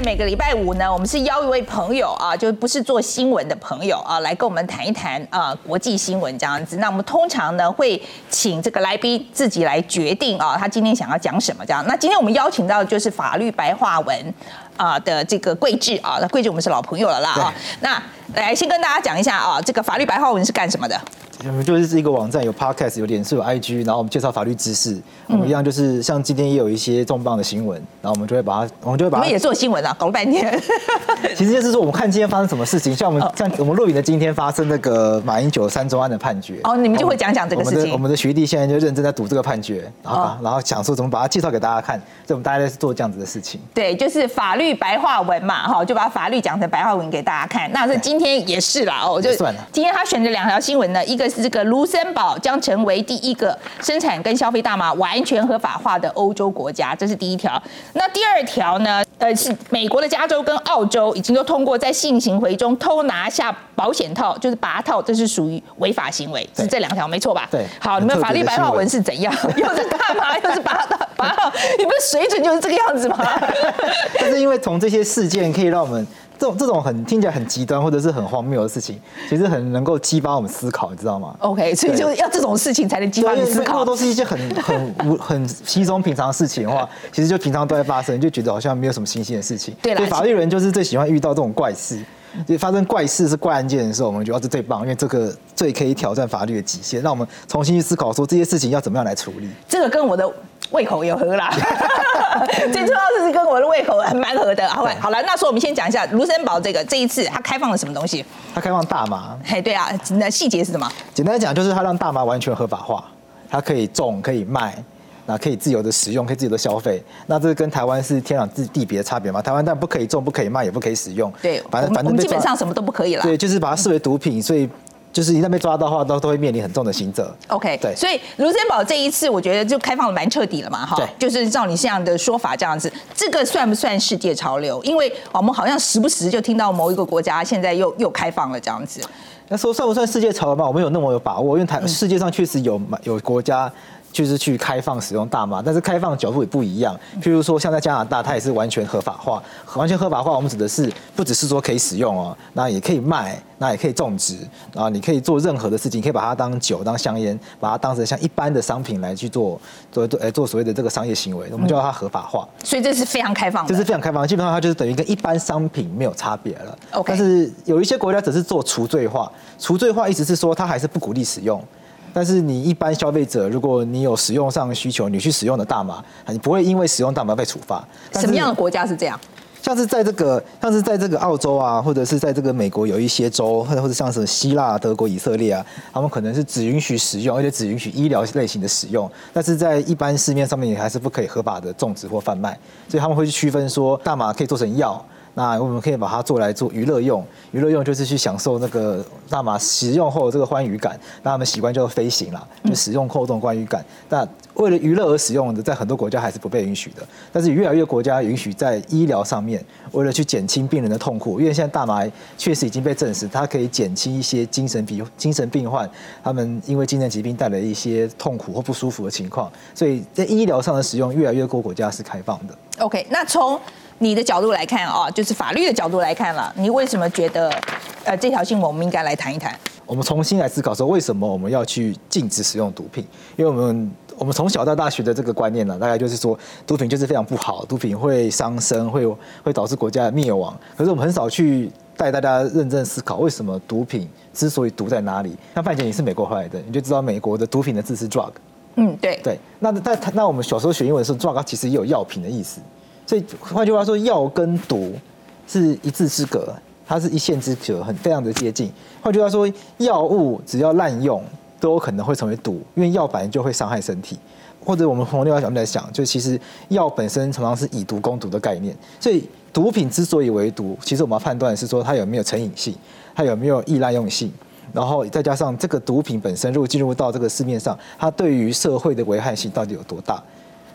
在每个礼拜五呢，我们是邀一位朋友啊，就不是做新闻的朋友啊，来跟我们谈一谈啊国际新闻这样子。那我们通常呢会请这个来宾自己来决定啊，他今天想要讲什么这样。那今天我们邀请到的就是法律白话文啊的这个桂智啊，那桂智我们是老朋友了啦啊。那来先跟大家讲一下啊，这个法律白话文是干什么的？我们就是一个网站，有 podcast，有脸书，有 IG，然后我们介绍法律知识。我们一样就是像今天也有一些重磅的新闻，然后我们就会把它，我们就会把它。我们也做新闻啊，搞了半天。其实就是说，我们看今天发生什么事情，像我们像我们录影的今天发生那个马英九三中案的判决。哦，你们就会讲讲这个事情。我们的学弟现在就认真在读这个判决，然后然后想说怎么把它介绍给大家看，所以我们大家在做这样子的事情。对，就是法律白话文嘛，哈，就把法律讲成白话文给大家看。那是今天也是啦，哦，就算了。今天他选的两条新闻呢，一个是这个卢森。堡将成为第一个生产跟消费大麻完全合法化的欧洲国家，这是第一条。那第二条呢？呃，是美国的加州跟澳洲已经都通过在性行为中偷拿下保险套，就是拔套，这是属于违法行为，是这两条，没错吧？对。好，你们法律白话文是怎样？又是干嘛？又是拔套？拔套？你们水准就是这个样子吗？但是因为从这些事件可以让我们。这种这种很听起来很极端或者是很荒谬的事情，其实很能够激发我们思考，你知道吗？OK，所以就要这种事情才能激发你思考。都是一些很 很无很稀松平常的事情的话，其实就平常都在发生，就觉得好像没有什么新鲜的事情。对所以法律人就是最喜欢遇到这种怪事，就发生怪事是怪案件的时候，我们觉得是最棒，因为这个最可以挑战法律的极限，让我们重新去思考说这些事情要怎么样来处理。这个跟我的。胃口有合啦，最重要是跟我的胃口还蛮合的。好，好了，那说我们先讲一下卢森堡这个这一次它开放了什么东西？它开放大麻。嘿，对啊，那细节是什么？简单讲就是它让大麻完全合法化，它可以种，可以卖，那可以自由的使用，可以自由的消费。那这跟台湾是天壤之地别的差别嘛？台湾但不可以种，不可以卖，也不可以使用。对，反正反正基本上什么都不可以了。对，就是把它视为毒品，所以。就是一旦被抓到的话，都都会面临很重的刑责。OK，对，所以卢森堡这一次，我觉得就开放的蛮彻底了嘛，哈，对，就是照你这样的说法这样子，这个算不算世界潮流？因为我们好像时不时就听到某一个国家现在又又开放了这样子。那说算不算世界潮流嘛？我们有那么有把握，因为台世界上确实有有国家。就是去开放使用大麻，但是开放角度也不一样。譬如说，像在加拿大，它也是完全合法化。完全合法化，我们指的是不只是说可以使用哦，那也可以卖，那也可以种植，然后你可以做任何的事情，可以把它当酒、当香烟，把它当成像一般的商品来去做做做，哎，做所谓的这个商业行为，我们叫它合法化。所以这是非常开放，这是非常开放，基本上它就是等于跟一般商品没有差别了。OK，但是有一些国家只是做除罪化，除罪化意思是说它还是不鼓励使用。但是你一般消费者，如果你有使用上需求，你去使用的大麻，你不会因为使用大麻被处罚。什么样的国家是这样？像是在这个，像是在这个澳洲啊，或者是在这个美国有一些州，或者或者像什么希腊、德国、以色列啊，他们可能是只允许使用，而且只允许医疗类型的使用。但是在一般市面上面，也还是不可以合法的种植或贩卖。所以他们会去区分说，大麻可以做成药。那我们可以把它做来做娱乐用，娱乐用就是去享受那个大麻使用后这个欢愉感，那他们习惯叫做飞行啦，就使用后这种欢愉感。那为了娱乐而使用的，在很多国家还是不被允许的。但是越来越国家允许在医疗上面，为了去减轻病人的痛苦，因为现在大麻确实已经被证实，它可以减轻一些精神病精神病患他们因为精神疾病带来一些痛苦或不舒服的情况，所以在医疗上的使用，越来越多国家是开放的。OK，那从你的角度来看啊，就是法律的角度来看了，你为什么觉得，呃，这条新闻我们应该来谈一谈？我们重新来思考说，为什么我们要去禁止使用毒品？因为我们我们从小到大学的这个观念呢，大概就是说，毒品就是非常不好，毒品会伤身，会会导致国家的灭亡。可是我们很少去带大家认真思考，为什么毒品之所以毒在哪里？像范姐你是美国回来的，你就知道美国的毒品的字是 drug。嗯，对。对，那那那我们小时候学英文的时候，drug 其实也有药品的意思。所以换句话说，药跟毒是一字之隔，它是一线之隔，很非常的接近。换句话说，药物只要滥用，都有可能会成为毒，因为药本来就会伤害身体。或者我们从另外角度来想，就其实药本身常常是以毒攻毒的概念。所以毒品之所以为毒，其实我们要判断是说它有没有成瘾性，它有没有易滥用性，然后再加上这个毒品本身如果进入到这个市面上，它对于社会的危害性到底有多大？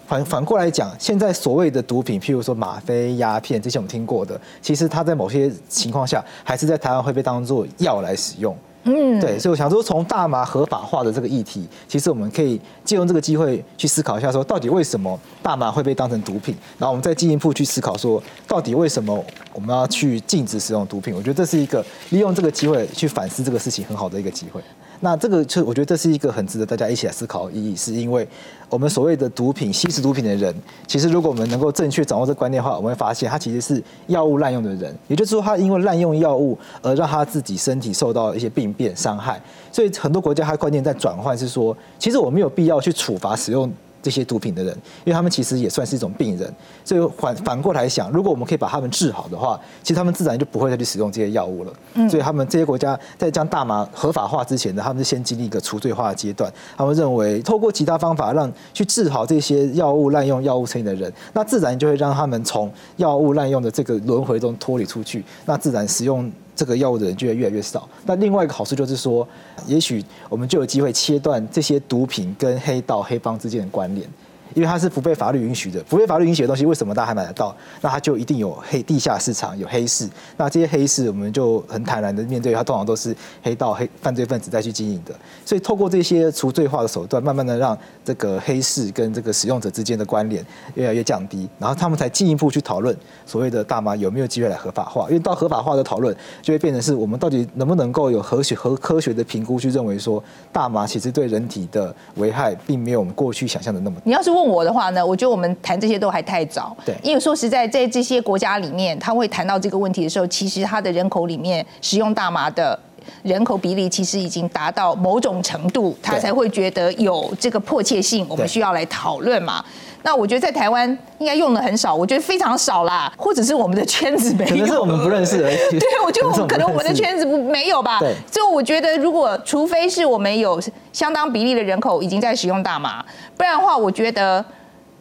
反反过来讲，现在所谓的毒品，譬如说吗啡、鸦片这些我们听过的，其实它在某些情况下还是在台湾会被当做药来使用。嗯，对，所以我想说，从大麻合法化的这个议题，其实我们可以借用这个机会去思考一下，说到底为什么大麻会被当成毒品？然后我们再进一步去思考，说到底为什么我们要去禁止使用毒品？我觉得这是一个利用这个机会去反思这个事情很好的一个机会。那这个就我觉得这是一个很值得大家一起来思考的意义，是因为我们所谓的毒品吸食毒品的人，其实如果我们能够正确掌握这个观念的话，我们会发现他其实是药物滥用的人，也就是说他因为滥用药物而让他自己身体受到一些病变伤害，所以很多国家它观念在转换，是说其实我没有必要去处罚使用。这些毒品的人，因为他们其实也算是一种病人，所以反反过来想，如果我们可以把他们治好的话，其实他们自然就不会再去使用这些药物了。嗯，所以他们这些国家在将大麻合法化之前呢，他们是先经历一个除罪化的阶段。他们认为，透过其他方法让去治好这些药物滥用、药物成瘾的人，那自然就会让他们从药物滥用的这个轮回中脱离出去，那自然使用。这个药物的人就会越来越少。那另外一个好处就是说，也许我们就有机会切断这些毒品跟黑道黑帮之间的关联。因为它是不被法律允许的，不被法律允许的东西，为什么大家还买得到？那它就一定有黑地下市场，有黑市。那这些黑市，我们就很坦然的面对，它通常都是黑道黑犯罪分子再去经营的。所以透过这些除罪化的手段，慢慢的让这个黑市跟这个使用者之间的关联越来越降低，然后他们才进一步去讨论所谓的大麻有没有机会来合法化。因为到合法化的讨论，就会变成是我们到底能不能够有科学和科学的评估，去认为说大麻其实对人体的危害，并没有我们过去想象的那么。你要是问。我的话呢，我觉得我们谈这些都还太早。对，因为说实在，在这些国家里面，他会谈到这个问题的时候，其实他的人口里面使用大麻的人口比例，其实已经达到某种程度，他才会觉得有这个迫切性，我们需要来讨论嘛。那我觉得在台湾应该用的很少，我觉得非常少啦，或者是我们的圈子没有，可能是我们不认识而已。对，我觉得可能我们的圈子不没有吧。对，所以我觉得如果除非是我们有相当比例的人口已经在使用大麻，不然的话，我觉得。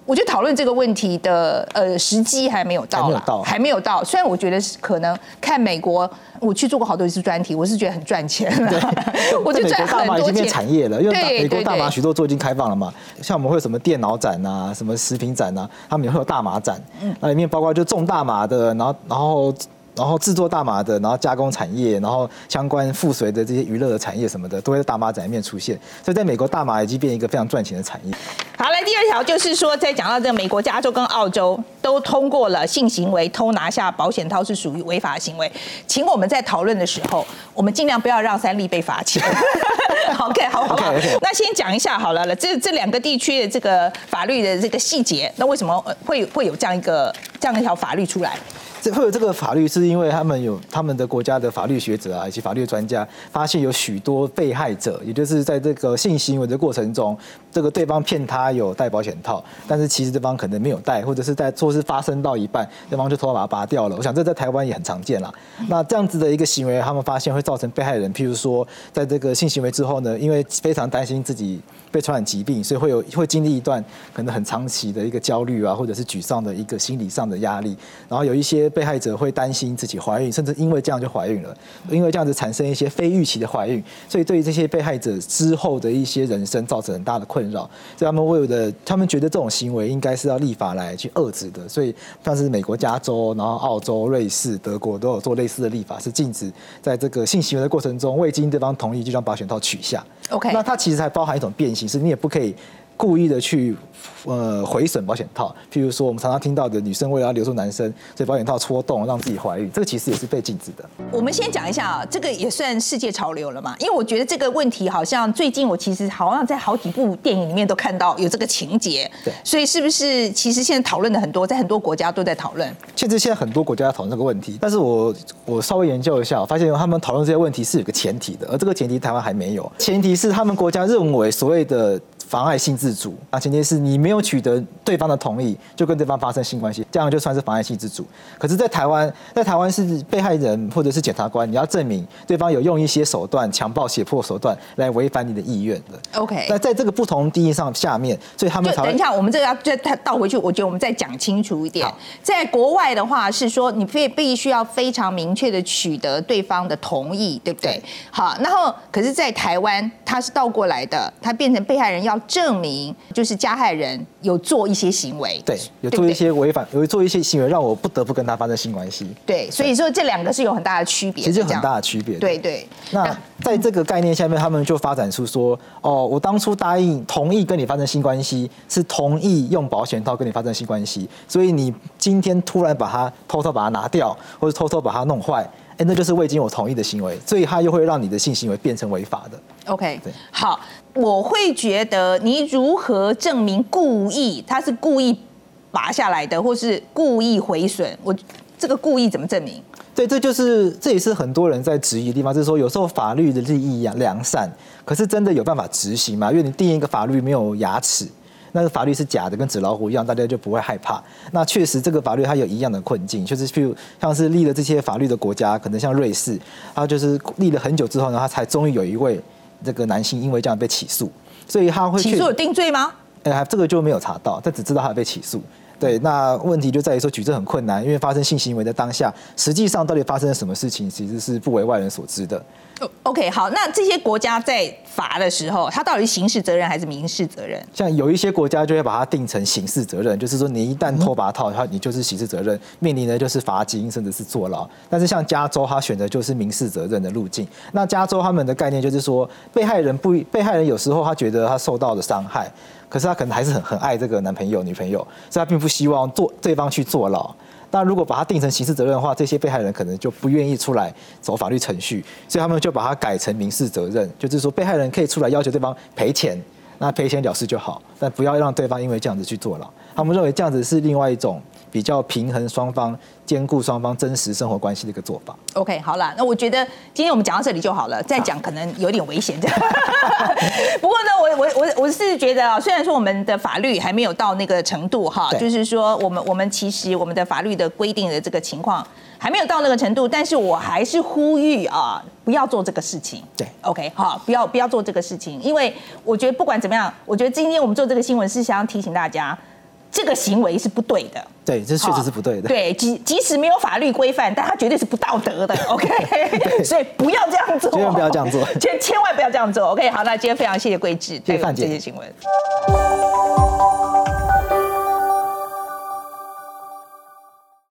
我觉得讨论这个问题的呃时机还没有到，还没有到，还没有到。虽然我觉得是可能看美国，我去做过好多次专题，我是觉得很赚钱。我觉得赚很多钱。产业了，因为美国大麻许多做已经开放了嘛。像我们会有什么电脑展啊，什么食品展啊，他们也会有大麻展。嗯，那里面包括就种大麻的，然后然后。然后制作大麻的，然后加工产业，然后相关附随的这些娱乐的产业什么的，都会在大麻展里面出现。所以在美国，大麻已经变一个非常赚钱的产业。好，来第二条就是说，在讲到这个美国加州跟澳洲都通过了性行为偷拿下保险套是属于违法行为，请我们在讨论的时候，我们尽量不要让三立被罚钱。OK，好好好。那先讲一下好了了，这这两个地区的这个法律的这个细节，那为什么会会有这样一个这样一条法律出来？这会有这个法律，是因为他们有他们的国家的法律学者啊，以及法律专家发现有许多被害者，也就是在这个性行为的过程中，这个对方骗他有戴保险套，但是其实对方可能没有戴，或者是在措施发生到一半，对方就偷偷把它拔掉了。我想这在台湾也很常见啦。那这样子的一个行为，他们发现会造成被害人，譬如说在这个性行为之后呢，因为非常担心自己被传染疾病，所以会有会经历一段可能很长期的一个焦虑啊，或者是沮丧的一个心理上的压力，然后有一些。被害者会担心自己怀孕，甚至因为这样就怀孕了，因为这样子产生一些非预期的怀孕，所以对于这些被害者之后的一些人生造成很大的困扰，所以他们为了他们觉得这种行为应该是要立法来去遏制的，所以像是美国加州、然后澳洲、瑞士、德国都有做类似的立法，是禁止在这个性行为的过程中未经对方同意就将保险套取下。OK，那它其实还包含一种变形，是你也不可以。故意的去呃毁损保险套，譬如说我们常常听到的女生为了要留住男生，所以保险套戳洞让自己怀孕，这个其实也是被禁止的。我们先讲一下啊，这个也算世界潮流了嘛？因为我觉得这个问题好像最近我其实好像在好几部电影里面都看到有这个情节，对，所以是不是其实现在讨论的很多，在很多国家都在讨论。其实现在很多国家在讨论这个问题，但是我我稍微研究一下，我发现他们讨论这些问题是有个前提的，而这个前提台湾还没有，前提是他们国家认为所谓的。妨碍性自主。啊，前提是你没有取得对方的同意，就跟对方发生性关系，这样就算是妨碍性自主。可是，在台湾，在台湾是被害人或者是检察官，你要证明对方有用一些手段，强暴、胁迫手段来违反你的意愿的。OK。那在这个不同定义上下面，所以他们等一下，我们这个要再倒回去，我觉得我们再讲清楚一点。在国外的话是说，你必必须要非常明确的取得对方的同意，对不对？好，然后可是，在台湾它是倒过来的，它变成被害人要。证明就是加害人有做一些行为，对，有做一些违反，有做一些行为，让我不得不跟他发生性关系，对，所以说这两个是有很大的区别，其实有很大的区别。对对。那在这个概念下面，他们就发展出说，哦，我当初答应同意跟你发生性关系，是同意用保险套跟你发生性关系，所以你今天突然把它偷偷把它拿掉，或者偷偷把它弄坏，哎，那就是未经我同意的行为，所以它又会让你的性行为变成违法的。OK，对好，我会觉得你如何证明故意，他是故意拔下来的，或是故意毁损？我这个故意怎么证明？对，这就是这也是很多人在质疑的地方，就是说有时候法律的利益良良善，可是真的有办法执行吗？因为你定一个法律没有牙齿，那个法律是假的，跟纸老虎一样，大家就不会害怕。那确实这个法律它有一样的困境，就是譬如像是立了这些法律的国家，可能像瑞士，它就是立了很久之后呢，它才终于有一位这个男性因为这样被起诉，所以他会确起诉有定罪吗？哎，这个就没有查到，但只知道他被起诉。对，那问题就在于说举证很困难，因为发生性行为的当下，实际上到底发生了什么事情，其实是不为外人所知的。哦 OK，好，那这些国家在罚的时候，它到底是刑事责任还是民事责任？像有一些国家就会把它定成刑事责任，就是说你一旦偷拔套，它你就是刑事责任，面临的就是罚金甚至是坐牢。但是像加州，它选择就是民事责任的路径。那加州他们的概念就是说，被害人不被害人有时候他觉得他受到了伤害，可是他可能还是很很爱这个男朋友女朋友，所以他并不希望做对方去坐牢。那如果把它定成刑事责任的话，这些被害人可能就不愿意出来走法律程序，所以他们就把它改成民事责任，就是说被害人可以出来要求对方赔钱，那赔钱了事就好，但不要让对方因为这样子去坐牢。他们认为这样子是另外一种比较平衡双方、兼顾双方真实生活关系的一个做法。OK，好了，那我觉得今天我们讲到这里就好了，再讲可能有点危险。这样，不过呢，我我我我是觉得啊，虽然说我们的法律还没有到那个程度哈，就是说我们我们其实我们的法律的规定的这个情况还没有到那个程度，但是我还是呼吁啊，不要做这个事情。对，OK，好，不要不要做这个事情，因为我觉得不管怎么样，我觉得今天我们做这个新闻是想要提醒大家，这个行为是不对的。对，这确实是不对的。对，即即使没有法律规范，但它绝对是不道德的。OK，所以不要这样做，千万不要这样做 千千万不要这样做。OK，好，那今天非常谢谢桂智带给我们谢范姐这些新闻。